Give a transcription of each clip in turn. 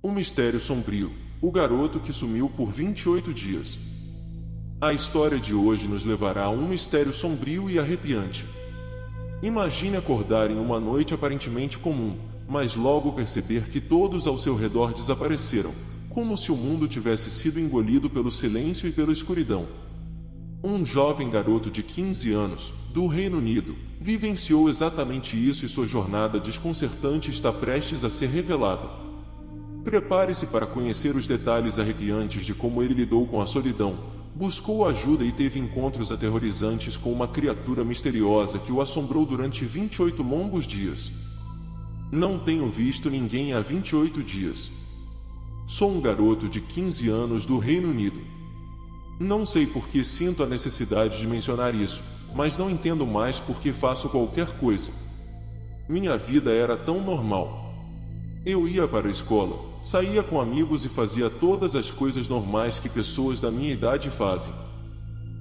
Um mistério sombrio. O garoto que sumiu por 28 dias. A história de hoje nos levará a um mistério sombrio e arrepiante. Imagine acordar em uma noite aparentemente comum, mas logo perceber que todos ao seu redor desapareceram, como se o mundo tivesse sido engolido pelo silêncio e pela escuridão. Um jovem garoto de 15 anos, do Reino Unido, vivenciou exatamente isso e sua jornada desconcertante está prestes a ser revelada. Prepare-se para conhecer os detalhes arrepiantes de como ele lidou com a solidão, buscou ajuda e teve encontros aterrorizantes com uma criatura misteriosa que o assombrou durante 28 longos dias. Não tenho visto ninguém há 28 dias. Sou um garoto de 15 anos do Reino Unido. Não sei por que sinto a necessidade de mencionar isso, mas não entendo mais por que faço qualquer coisa. Minha vida era tão normal. Eu ia para a escola, saía com amigos e fazia todas as coisas normais que pessoas da minha idade fazem.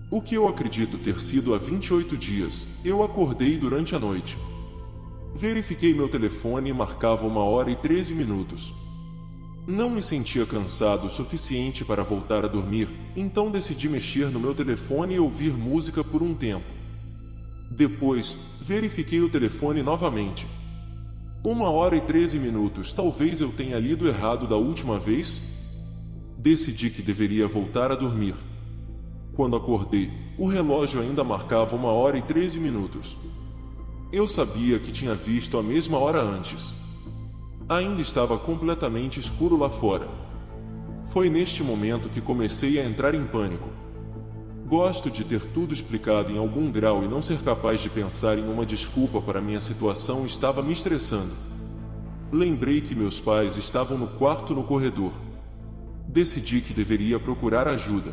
O que eu acredito ter sido há 28 dias, eu acordei durante a noite. Verifiquei meu telefone e marcava uma hora e 13 minutos. Não me sentia cansado o suficiente para voltar a dormir, então decidi mexer no meu telefone e ouvir música por um tempo. Depois, verifiquei o telefone novamente. Uma hora e treze minutos, talvez eu tenha lido errado da última vez? Decidi que deveria voltar a dormir. Quando acordei, o relógio ainda marcava uma hora e treze minutos. Eu sabia que tinha visto a mesma hora antes. Ainda estava completamente escuro lá fora. Foi neste momento que comecei a entrar em pânico. Gosto de ter tudo explicado em algum grau e não ser capaz de pensar em uma desculpa para minha situação estava me estressando. Lembrei que meus pais estavam no quarto no corredor. Decidi que deveria procurar ajuda.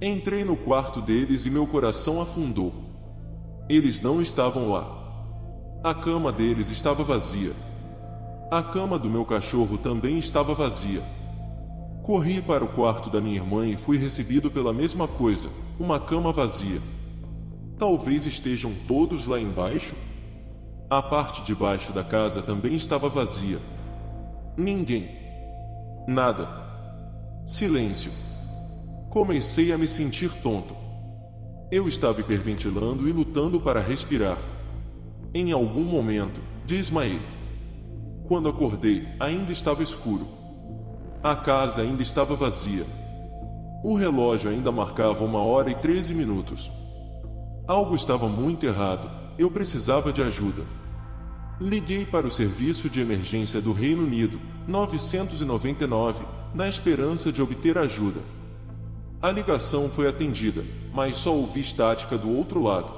Entrei no quarto deles e meu coração afundou. Eles não estavam lá. A cama deles estava vazia. A cama do meu cachorro também estava vazia. Corri para o quarto da minha irmã e fui recebido pela mesma coisa, uma cama vazia. Talvez estejam todos lá embaixo? A parte de baixo da casa também estava vazia. Ninguém. Nada. Silêncio. Comecei a me sentir tonto. Eu estava hiperventilando e lutando para respirar. Em algum momento, desmaiei. Quando acordei, ainda estava escuro. A casa ainda estava vazia. O relógio ainda marcava uma hora e treze minutos. Algo estava muito errado. Eu precisava de ajuda. Liguei para o Serviço de Emergência do Reino Unido, 999, na esperança de obter ajuda. A ligação foi atendida, mas só ouvi estática do outro lado.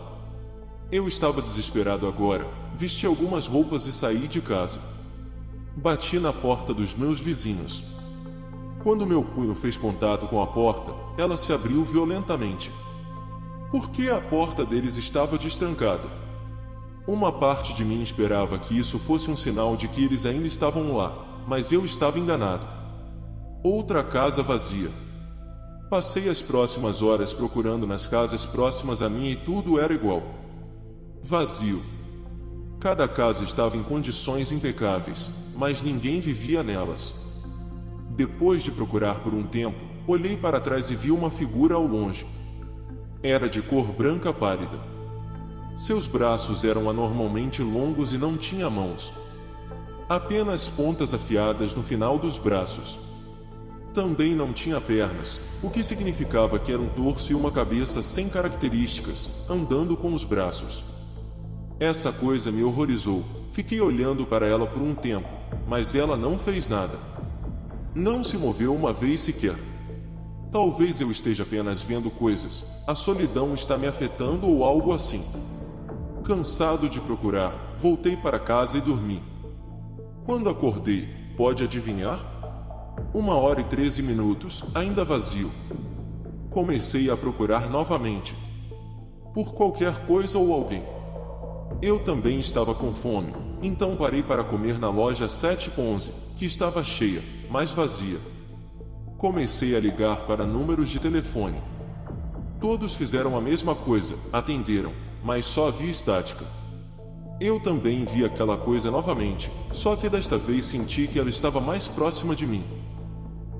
Eu estava desesperado agora, vesti algumas roupas e saí de casa. Bati na porta dos meus vizinhos. Quando meu punho fez contato com a porta, ela se abriu violentamente. Por que a porta deles estava destrancada? Uma parte de mim esperava que isso fosse um sinal de que eles ainda estavam lá, mas eu estava enganado. Outra casa vazia. Passei as próximas horas procurando nas casas próximas a mim e tudo era igual. Vazio. Cada casa estava em condições impecáveis, mas ninguém vivia nelas. Depois de procurar por um tempo, olhei para trás e vi uma figura ao longe. Era de cor branca pálida. Seus braços eram anormalmente longos e não tinha mãos. Apenas pontas afiadas no final dos braços. Também não tinha pernas, o que significava que era um torso e uma cabeça sem características, andando com os braços. Essa coisa me horrorizou. Fiquei olhando para ela por um tempo, mas ela não fez nada. Não se moveu uma vez sequer. Talvez eu esteja apenas vendo coisas, a solidão está me afetando ou algo assim. Cansado de procurar, voltei para casa e dormi. Quando acordei, pode adivinhar? Uma hora e treze minutos, ainda vazio. Comecei a procurar novamente. Por qualquer coisa ou alguém. Eu também estava com fome, então parei para comer na loja 711, que estava cheia, mas vazia. Comecei a ligar para números de telefone. Todos fizeram a mesma coisa, atenderam, mas só havia estática. Eu também vi aquela coisa novamente, só que desta vez senti que ela estava mais próxima de mim.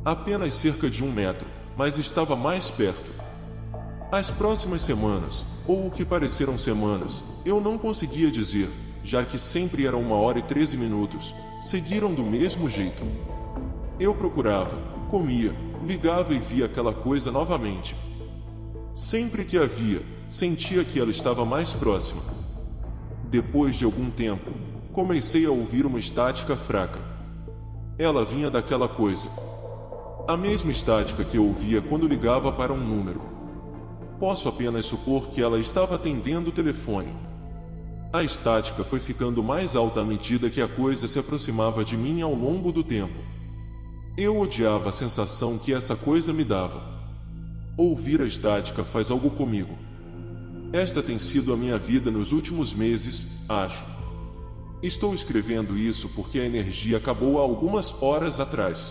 Apenas cerca de um metro, mas estava mais perto. As próximas semanas, ou o que pareceram semanas, eu não conseguia dizer, já que sempre era uma hora e treze minutos, seguiram do mesmo jeito. Eu procurava, comia, ligava e via aquela coisa novamente. Sempre que a via, sentia que ela estava mais próxima. Depois de algum tempo, comecei a ouvir uma estática fraca. Ela vinha daquela coisa. A mesma estática que eu ouvia quando ligava para um número. Posso apenas supor que ela estava atendendo o telefone. A estática foi ficando mais alta à medida que a coisa se aproximava de mim ao longo do tempo. Eu odiava a sensação que essa coisa me dava. Ouvir a estática faz algo comigo. Esta tem sido a minha vida nos últimos meses, acho. Estou escrevendo isso porque a energia acabou há algumas horas atrás.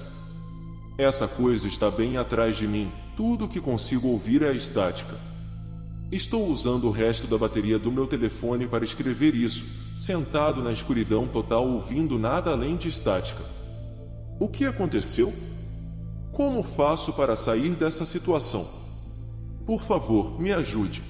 Essa coisa está bem atrás de mim, tudo que consigo ouvir é a estática. Estou usando o resto da bateria do meu telefone para escrever isso, sentado na escuridão total ouvindo nada além de estática. O que aconteceu? Como faço para sair dessa situação? Por favor, me ajude.